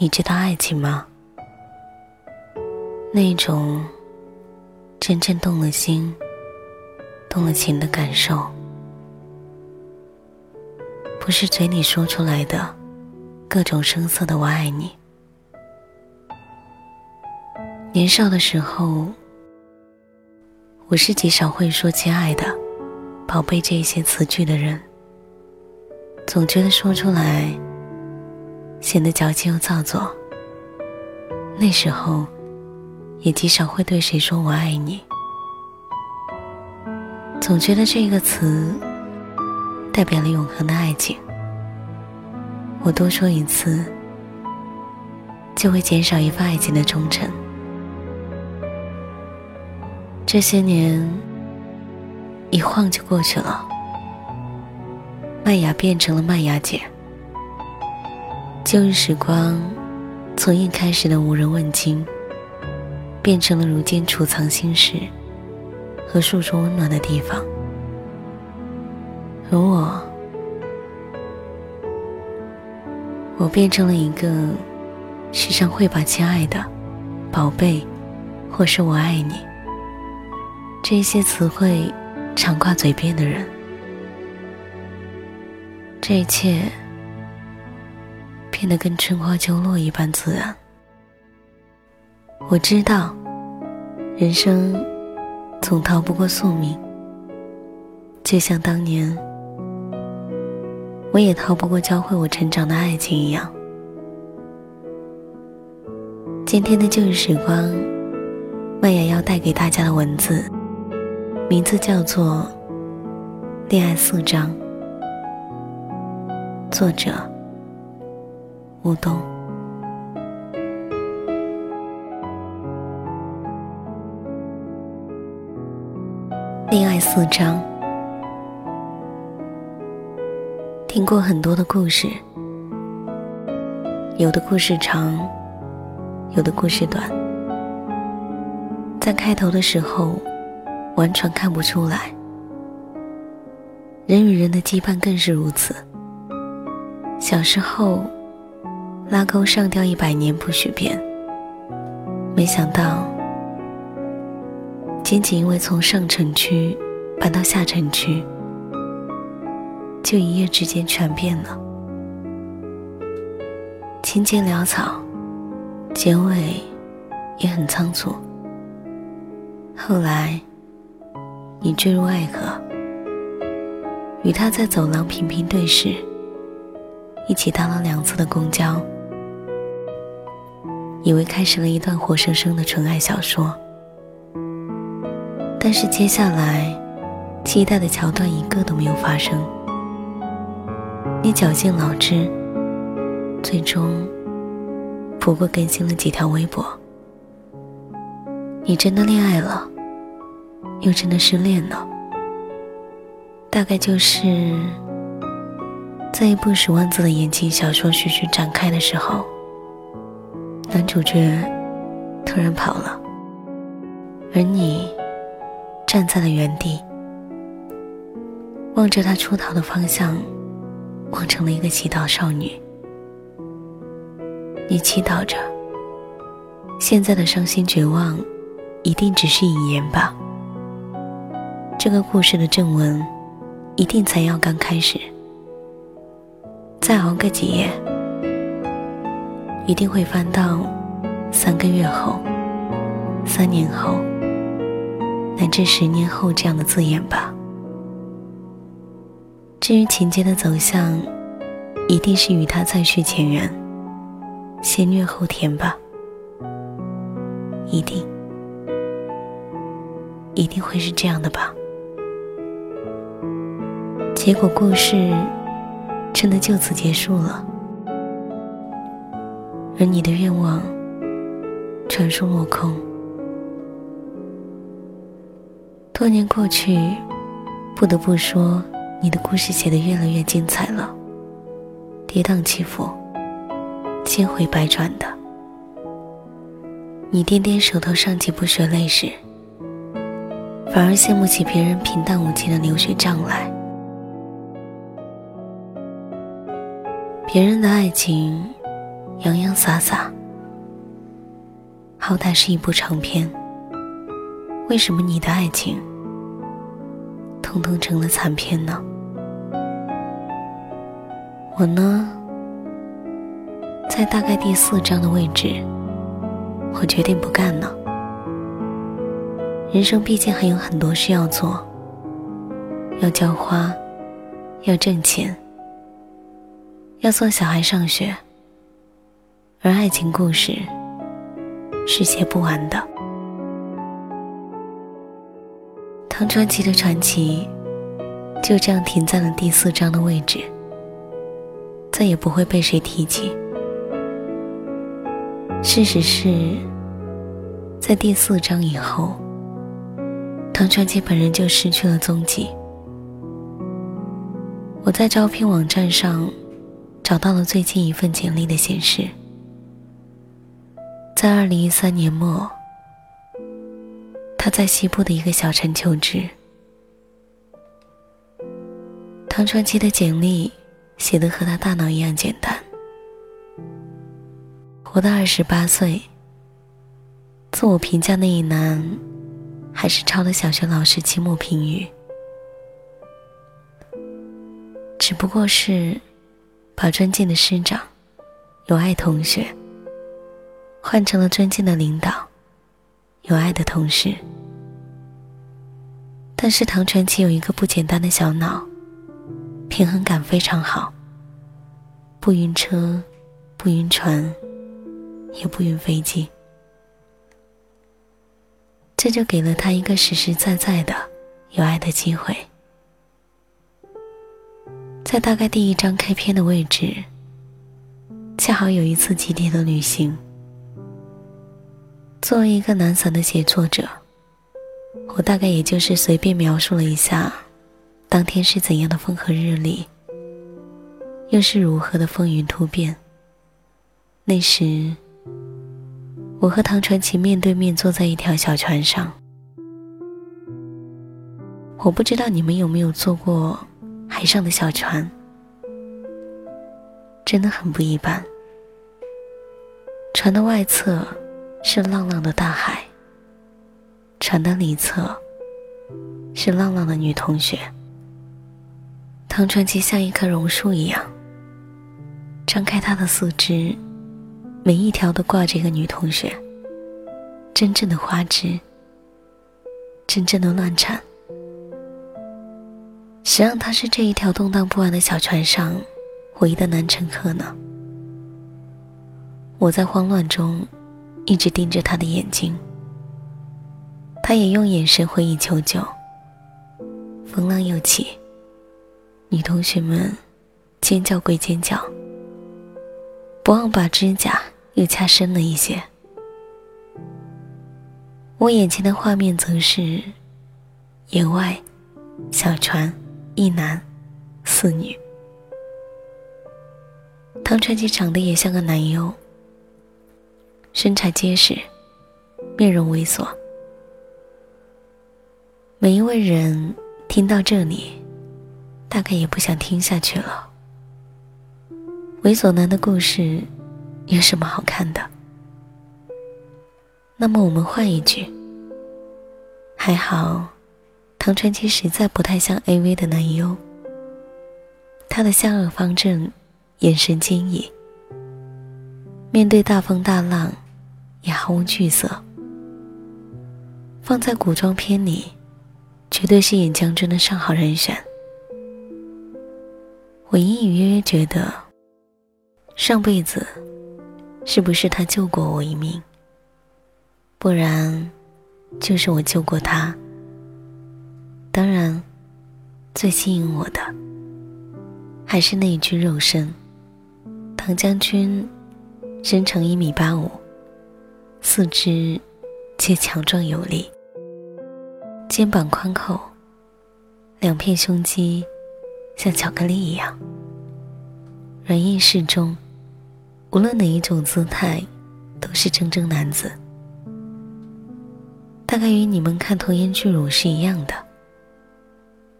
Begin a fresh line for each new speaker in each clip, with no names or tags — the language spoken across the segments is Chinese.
你知道爱情吗？那种真正动了心、动了情的感受，不是嘴里说出来的各种声色的“我爱你”。年少的时候，我是极少会说“亲爱的”“宝贝”这些词句的人，总觉得说出来显得矫情又造作。那时候。也极少会对谁说我爱你，总觉得这个词代表了永恒的爱情。我多说一次，就会减少一份爱情的忠诚。这些年一晃就过去了，麦芽变成了麦芽姐，旧日时光从一开始的无人问津。变成了如今储藏心事和诉说温暖的地方，而我，我变成了一个时常会把“亲爱的”“宝贝”或是我爱你这些词汇常挂嘴边的人。这一切变得跟春花秋落一般自然。我知道，人生总逃不过宿命，就像当年我也逃不过教会我成长的爱情一样。今天的旧日时光，麦雅要带给大家的文字，名字叫做《恋爱四章》，作者舞动。恋爱四章，听过很多的故事，有的故事长，有的故事短。在开头的时候，完全看不出来。人与人的羁绊更是如此。小时候，拉钩上吊一百年不许变，没想到。仅仅因为从上城区搬到下城区，就一夜之间全变了。情节潦草，结尾也很仓促。后来，你坠入爱河，与他在走廊频频对视，一起搭了两次的公交，以为开始了一段活生生的纯爱小说。但是接下来，期待的桥段一个都没有发生。你绞尽脑汁，最终不过更新了几条微博。你真的恋爱了，又真的失恋了。大概就是在一部十万字的言情小说徐徐展开的时候，男主角突然跑了，而你。站在了原地，望着他出逃的方向，望成了一个祈祷少女。你祈祷着，现在的伤心绝望，一定只是引言吧？这个故事的正文，一定才要刚开始。再熬个几夜，一定会翻到三个月后，三年后。乃至十年后这样的字眼吧。至于情节的走向，一定是与他再续前缘，先虐后甜吧。一定，一定会是这样的吧。结果故事真的就此结束了，而你的愿望传说落空。多年过去，不得不说，你的故事写得越来越精彩了，跌宕起伏，千回百转的。你掂掂手头上几部血泪史，反而羡慕起别人平淡无奇的流水账来。别人的爱情洋洋洒洒。好歹是一部长篇，为什么你的爱情，通通成了残片呢？我呢，在大概第四章的位置，我决定不干了。人生毕竟还有很多事要做，要浇花，要挣钱，要送小孩上学，而爱情故事。是写不完的。唐传奇的传奇就这样停在了第四章的位置，再也不会被谁提起。事实是，在第四章以后，唐传奇本人就失去了踪迹。我在招聘网站上找到了最近一份简历的显示。在二零一三年末，他在西部的一个小城求职。唐传奇的简历写的和他大脑一样简单。活到二十八岁，自我评价那一栏还是抄的小学老师期末评语，只不过是把尊敬的师长、有爱同学。换成了尊敬的领导，有爱的同事。但是唐传奇有一个不简单的小脑，平衡感非常好。不晕车，不晕船，也不晕飞机。这就给了他一个实实在在的有爱的机会。在大概第一章开篇的位置，恰好有一次集体的旅行。作为一个懒散的写作者，我大概也就是随便描述了一下，当天是怎样的风和日丽，又是如何的风云突变。那时，我和唐传奇面对面坐在一条小船上。我不知道你们有没有坐过海上的小船，真的很不一般。船的外侧。是浪浪的大海，船的里侧是浪浪的女同学。唐传奇像一棵榕树一样，张开他的四肢，每一条都挂着一个女同学。真正的花枝，真正的乱颤。谁让他是这一条动荡不安的小船上唯一的男乘客呢？我在慌乱中。一直盯着他的眼睛，他也用眼神回应求救。风浪又起，女同学们尖叫归尖叫，不忘把指甲又掐深了一些。我眼前的画面则是野外小船，一男四女。唐传奇长得也像个男优。身材结实，面容猥琐。每一位人听到这里，大概也不想听下去了。猥琐男的故事有什么好看的？那么我们换一句。还好，唐传奇实在不太像 AV 的男优。他的下颚方正，眼神坚毅，面对大风大浪。也毫无惧色，放在古装片里，绝对是演将军的上好人选。我隐隐约约觉得，上辈子是不是他救过我一命？不然，就是我救过他。当然，最吸引我的，还是那一具肉身。唐将军身长一米八五。四肢皆强壮有力，肩膀宽厚，两片胸肌像巧克力一样软硬适中，无论哪一种姿态都是铮铮男子。大概与你们看童颜巨乳是一样的，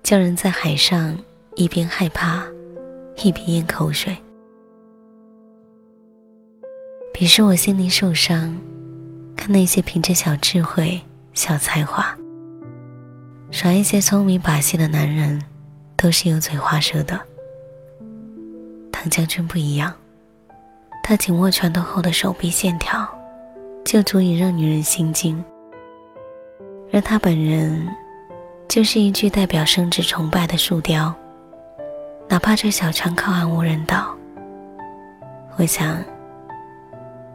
叫人在海上一边害怕，一边咽口水。彼时我心里受伤，看那些凭着小智慧、小才华耍一些聪明把戏的男人，都是油嘴滑舌的。唐将军不一样，他紧握拳头后的手臂线条，就足以让女人心惊。而他本人，就是一具代表生殖崇拜的树雕。哪怕这小船靠岸无人岛，我想，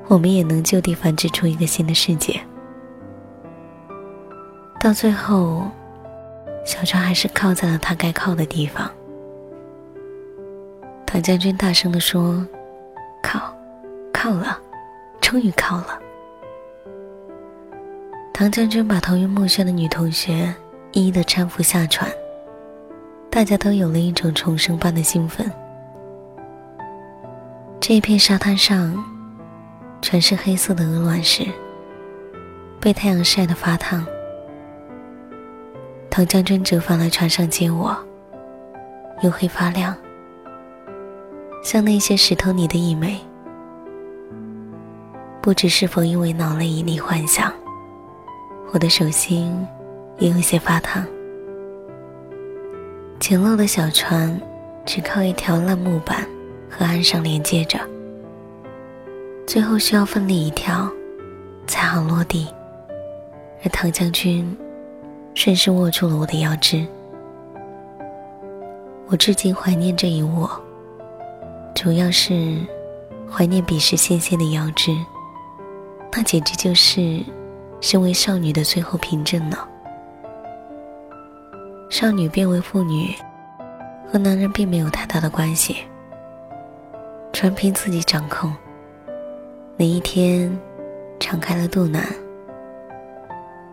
我们也能就地繁殖出一个新的世界。到最后，小船还是靠在了他该靠的地方。唐将军大声地说：“靠，靠了，终于靠了。”唐将军把头晕目眩的女同学一一的搀扶下船。大家都有了一种重生般的兴奋。这一片沙滩上，全是黑色的鹅卵石，被太阳晒得发烫。唐将军折返来船上接我，黝黑发亮，像那些石头里的一枚。不知是否因为脑内一粒幻想，我的手心也有些发烫。简陋的小船，只靠一条烂木板和岸上连接着，最后需要奋力一跳，才好落地。而唐将军顺势握住了我的腰肢，我至今怀念这一握，主要是怀念彼时纤纤的腰肢，那简直就是身为少女的最后凭证了。少女变为妇女，和男人并没有太大的关系，全凭自己掌控。哪一天，敞开了肚腩，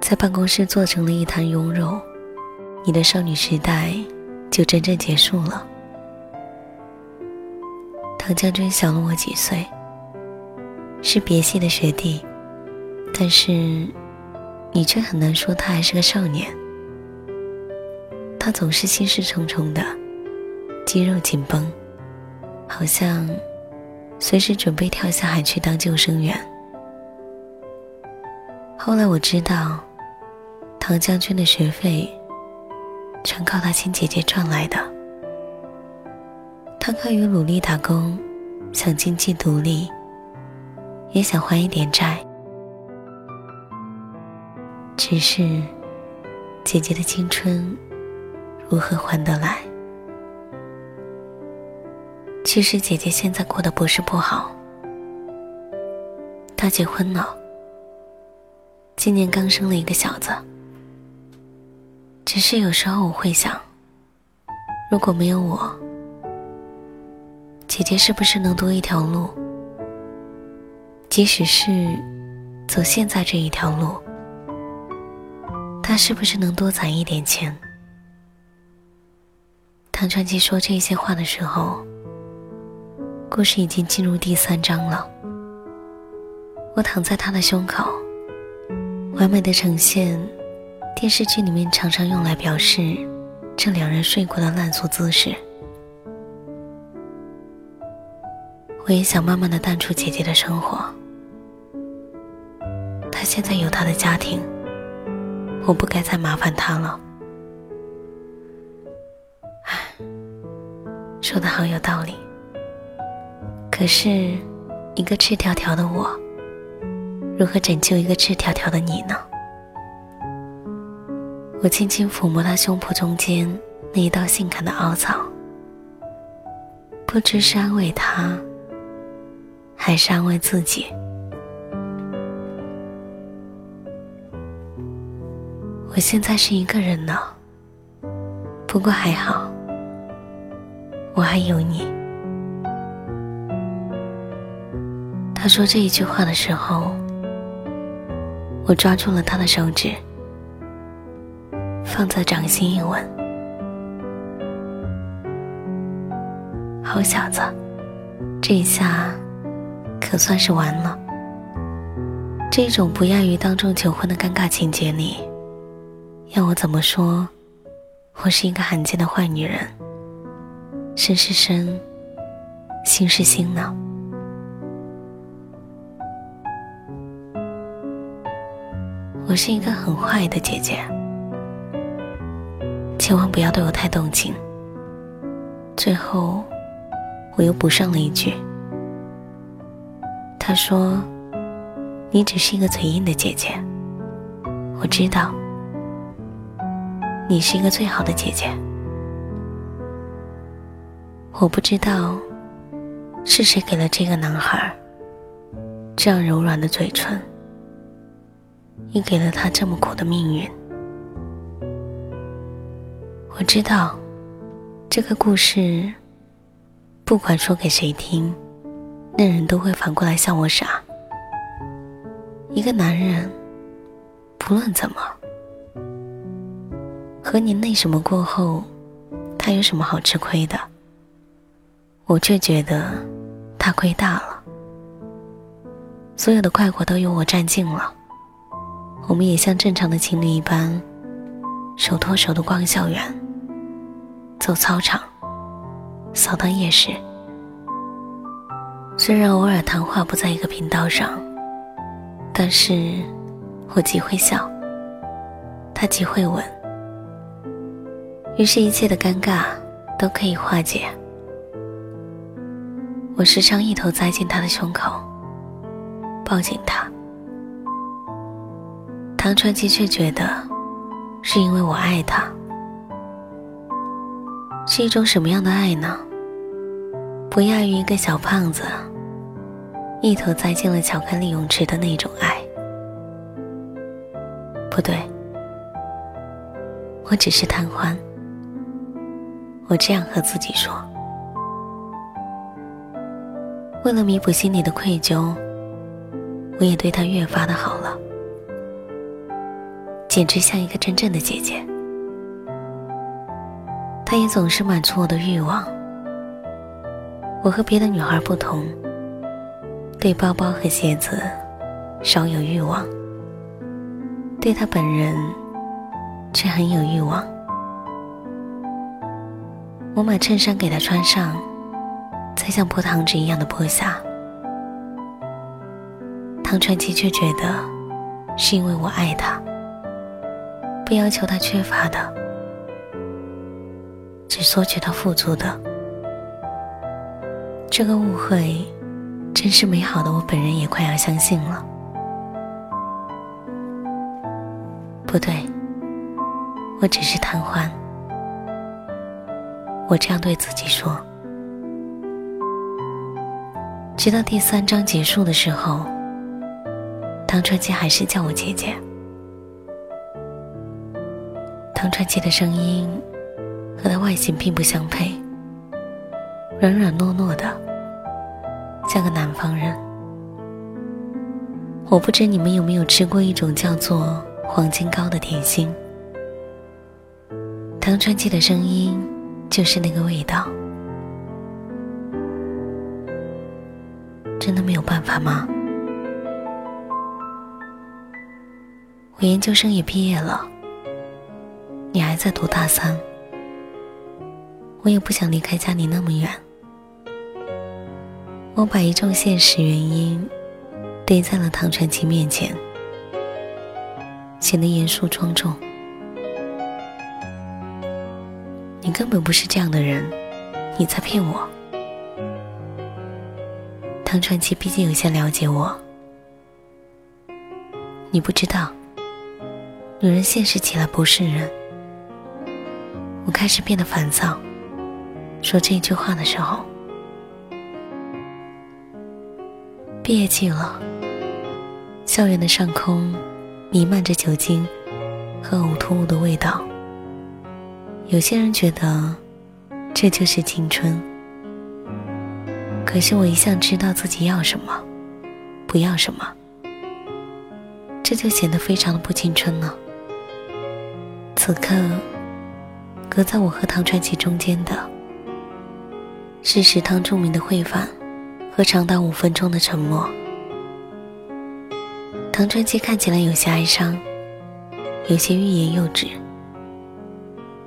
在办公室做成了一滩臃肉，你的少女时代就真正结束了。唐将军小了我几岁，是别系的学弟，但是你却很难说他还是个少年。他总是心事重重的，肌肉紧绷，好像随时准备跳下海去当救生员。后来我知道，唐将军的学费全靠他亲姐姐赚来的。他可以努力打工，想经济独立，也想还一点债，只是姐姐的青春。如何还得来？其实姐姐现在过得不是不好，她结婚了，今年刚生了一个小子。只是有时候我会想，如果没有我，姐姐是不是能多一条路？即使是走现在这一条路，她是不是能多攒一点钱？唐传奇说这些话的时候，故事已经进入第三章了。我躺在他的胸口，完美的呈现电视剧里面常常用来表示这两人睡过的烂俗姿势。我也想慢慢的淡出姐姐的生活，她现在有她的家庭，我不该再麻烦她了。唉说的好有道理，可是，一个赤条条的我，如何拯救一个赤条条的你呢？我轻轻抚摸他胸脯中间那一道性感的凹槽，不知是安慰他，还是安慰自己。我现在是一个人呢，不过还好。我还有你。他说这一句话的时候，我抓住了他的手指，放在掌心一吻。好小子，这一下可算是完了。这种不亚于当众求婚的尴尬情节里，要我怎么说？我是一个罕见的坏女人。身是身，心是心呢。我是一个很坏的姐姐，千万不要对我太动情。最后，我又补上了一句：“他说，你只是一个嘴硬的姐姐。我知道，你是一个最好的姐姐。我不知道是谁给了这个男孩这样柔软的嘴唇。”也给了他这么苦的命运。我知道，这个故事，不管说给谁听，那人都会反过来笑我傻。一个男人，不论怎么，和你那什么过后，他有什么好吃亏的？我却觉得，他亏大了，所有的快活都由我占尽了。我们也像正常的情侣一般，手拖手的逛校园、走操场、扫荡夜市。虽然偶尔谈话不在一个频道上，但是我极会笑，他极会吻，于是，一切的尴尬都可以化解。我时常一头栽进他的胸口，抱紧他。唐传奇却觉得，是因为我爱他，是一种什么样的爱呢？不亚于一个小胖子一头栽进了巧克力泳池的那种爱。不对，我只是贪欢。我这样和自己说。为了弥补心里的愧疚，我也对他越发的好了。简直像一个真正的姐姐。她也总是满足我的欲望。我和别的女孩不同，对包包和鞋子少有欲望，对她本人却很有欲望。我买衬衫给她穿上，再像剥糖纸一样的剥下。唐传奇却觉得是因为我爱她。不要求他缺乏的，只索取他富足的。这个误会真是美好的，我本人也快要相信了。不对，我只是贪欢。我这样对自己说。直到第三章结束的时候，唐传奇还是叫我姐姐。唐传奇的声音和他外形并不相配，软软糯糯的，像个南方人。我不知你们有没有吃过一种叫做黄金糕的甜心。唐传奇的声音就是那个味道。真的没有办法吗？我研究生也毕业了。你还在读大三，我也不想离开家里那么远。我把一众现实原因堆在了唐传奇面前，显得严肃庄重。你根本不是这样的人，你在骗我。唐传奇毕竟有些了解我，你不知道，女人现实起来不是人。我开始变得烦躁。说这句话的时候，毕业季了，校园的上空弥漫着酒精和呕吐物的味道。有些人觉得这就是青春，可是我一向知道自己要什么，不要什么，这就显得非常的不青春了。此刻。隔在我和唐传奇中间的，是食堂著名的烩饭和长达五分钟的沉默。唐传奇看起来有些哀伤，有些欲言又止，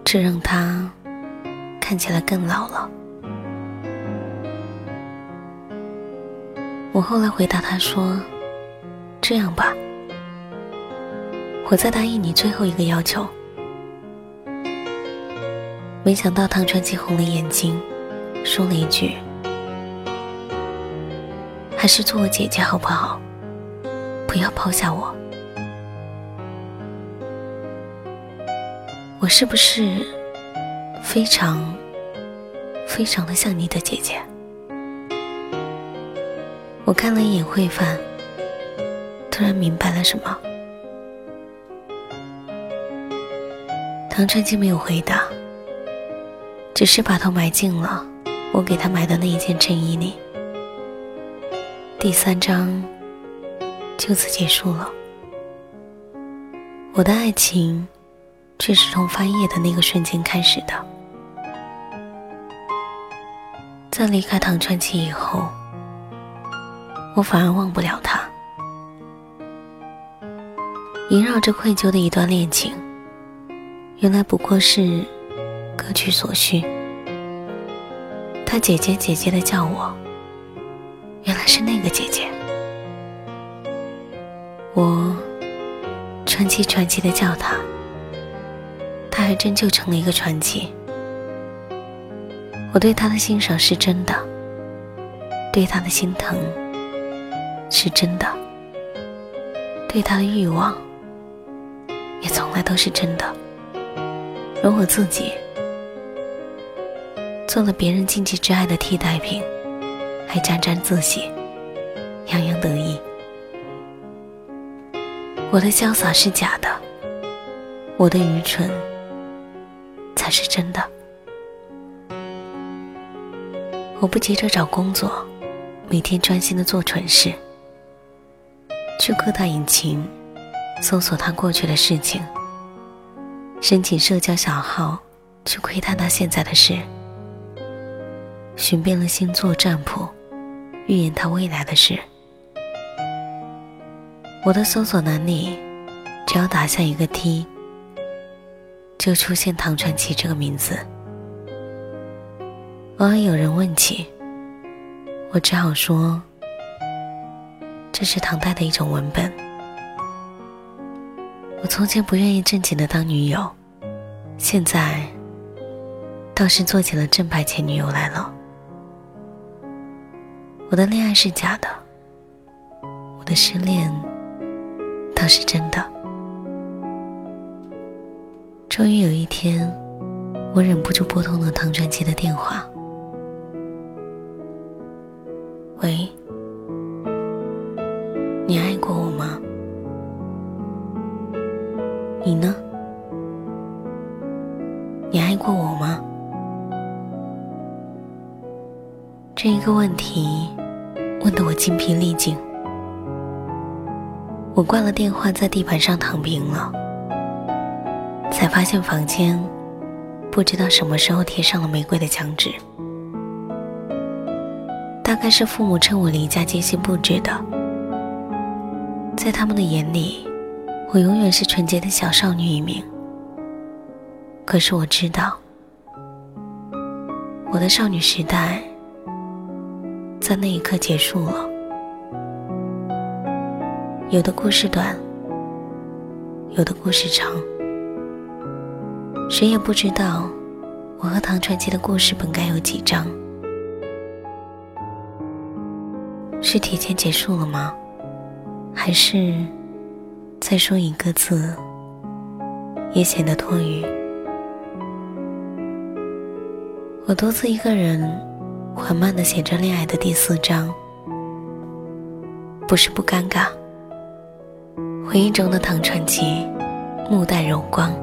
这让他看起来更老了。我后来回答他说：“这样吧，我再答应你最后一个要求。没想到唐传奇红了眼睛，说了一句：“还是做我姐姐好不好？不要抛下我。”我是不是非常非常的像你的姐姐？我看了一眼慧范，突然明白了什么。唐传奇没有回答。只是把头埋进了我给他买的那一件衬衣里。第三章就此结束了。我的爱情却是从翻页的那个瞬间开始的。在离开唐传奇以后，我反而忘不了他。萦绕着愧疚的一段恋情，原来不过是。各取所需。他姐姐姐姐的叫我，原来是那个姐姐。我传奇传奇的叫他，他还真就成了一个传奇。我对他的欣赏是真的，对他的心疼是真的，对他的欲望也从来都是真的。而我自己。做了别人禁忌之爱的替代品，还沾沾自喜，洋洋得意。我的潇洒是假的，我的愚蠢才是真的。我不急着找工作，每天专心的做蠢事，去各大引擎搜索他过去的事情，申请社交小号去窥探他现在的事。寻遍了星座占卜，预言他未来的事。我的搜索栏里，只要打下一个 T，就出现唐传奇这个名字。偶尔有人问起，我只好说，这是唐代的一种文本。我从前不愿意正经的当女友，现在倒是做起了正牌前女友来了。我的恋爱是假的，我的失恋倒是真的。终于有一天，我忍不住拨通了唐传奇的电话。喂，你爱过我吗？你呢？你爱过我吗？这一个问题。问得我精疲力尽，我挂了电话，在地板上躺平了，才发现房间不知道什么时候贴上了玫瑰的墙纸，大概是父母趁我离家精心布置的。在他们的眼里，我永远是纯洁的小少女一名。可是我知道，我的少女时代。在那一刻结束了。有的故事短，有的故事长，谁也不知道我和唐传奇的故事本该有几章。是提前结束了吗？还是再说一个字也显得多余？我独自一个人。缓慢的写着恋爱的第四章，不是不尴尬。回忆中的唐传奇，目带柔光，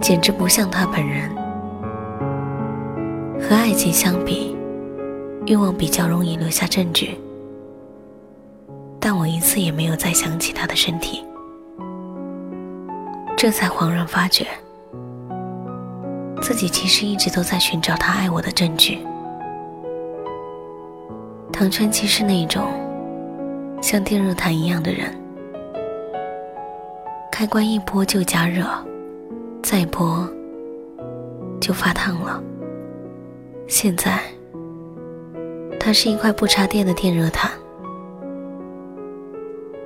简直不像他本人。和爱情相比，欲望比较容易留下证据，但我一次也没有再想起他的身体，这才恍然发觉，自己其实一直都在寻找他爱我的证据。唐川其实那种像电热毯一样的人，开关一拨就加热，再拨就发烫了。现在，它是一块不插电的电热毯，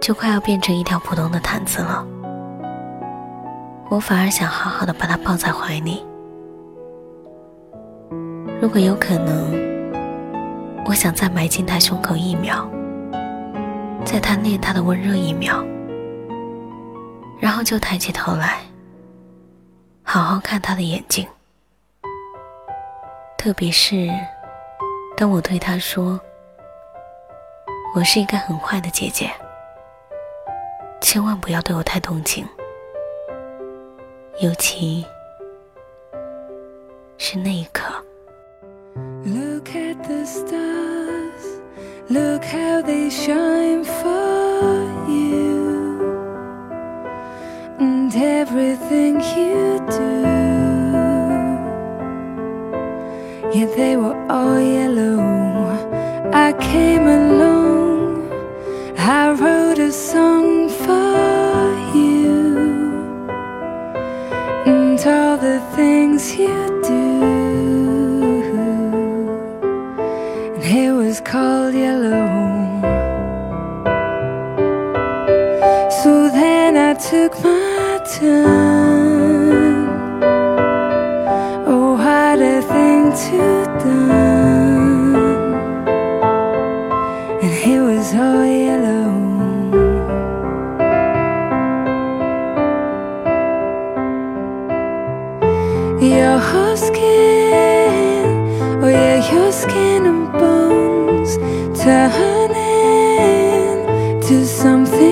就快要变成一条普通的毯子了。我反而想好好的把它抱在怀里。如果有可能。我想再埋进他胸口一秒再贪恋他的温热一秒然后就抬起头来好好看他的眼睛。特别是当我对他说我是一个很坏的姐姐千万不要对我太动情尤其是那一刻。
Look at the stars. Look how they shine for you and everything you do. Yeah, they were all yellow. I came along, I wrote a song. turning to something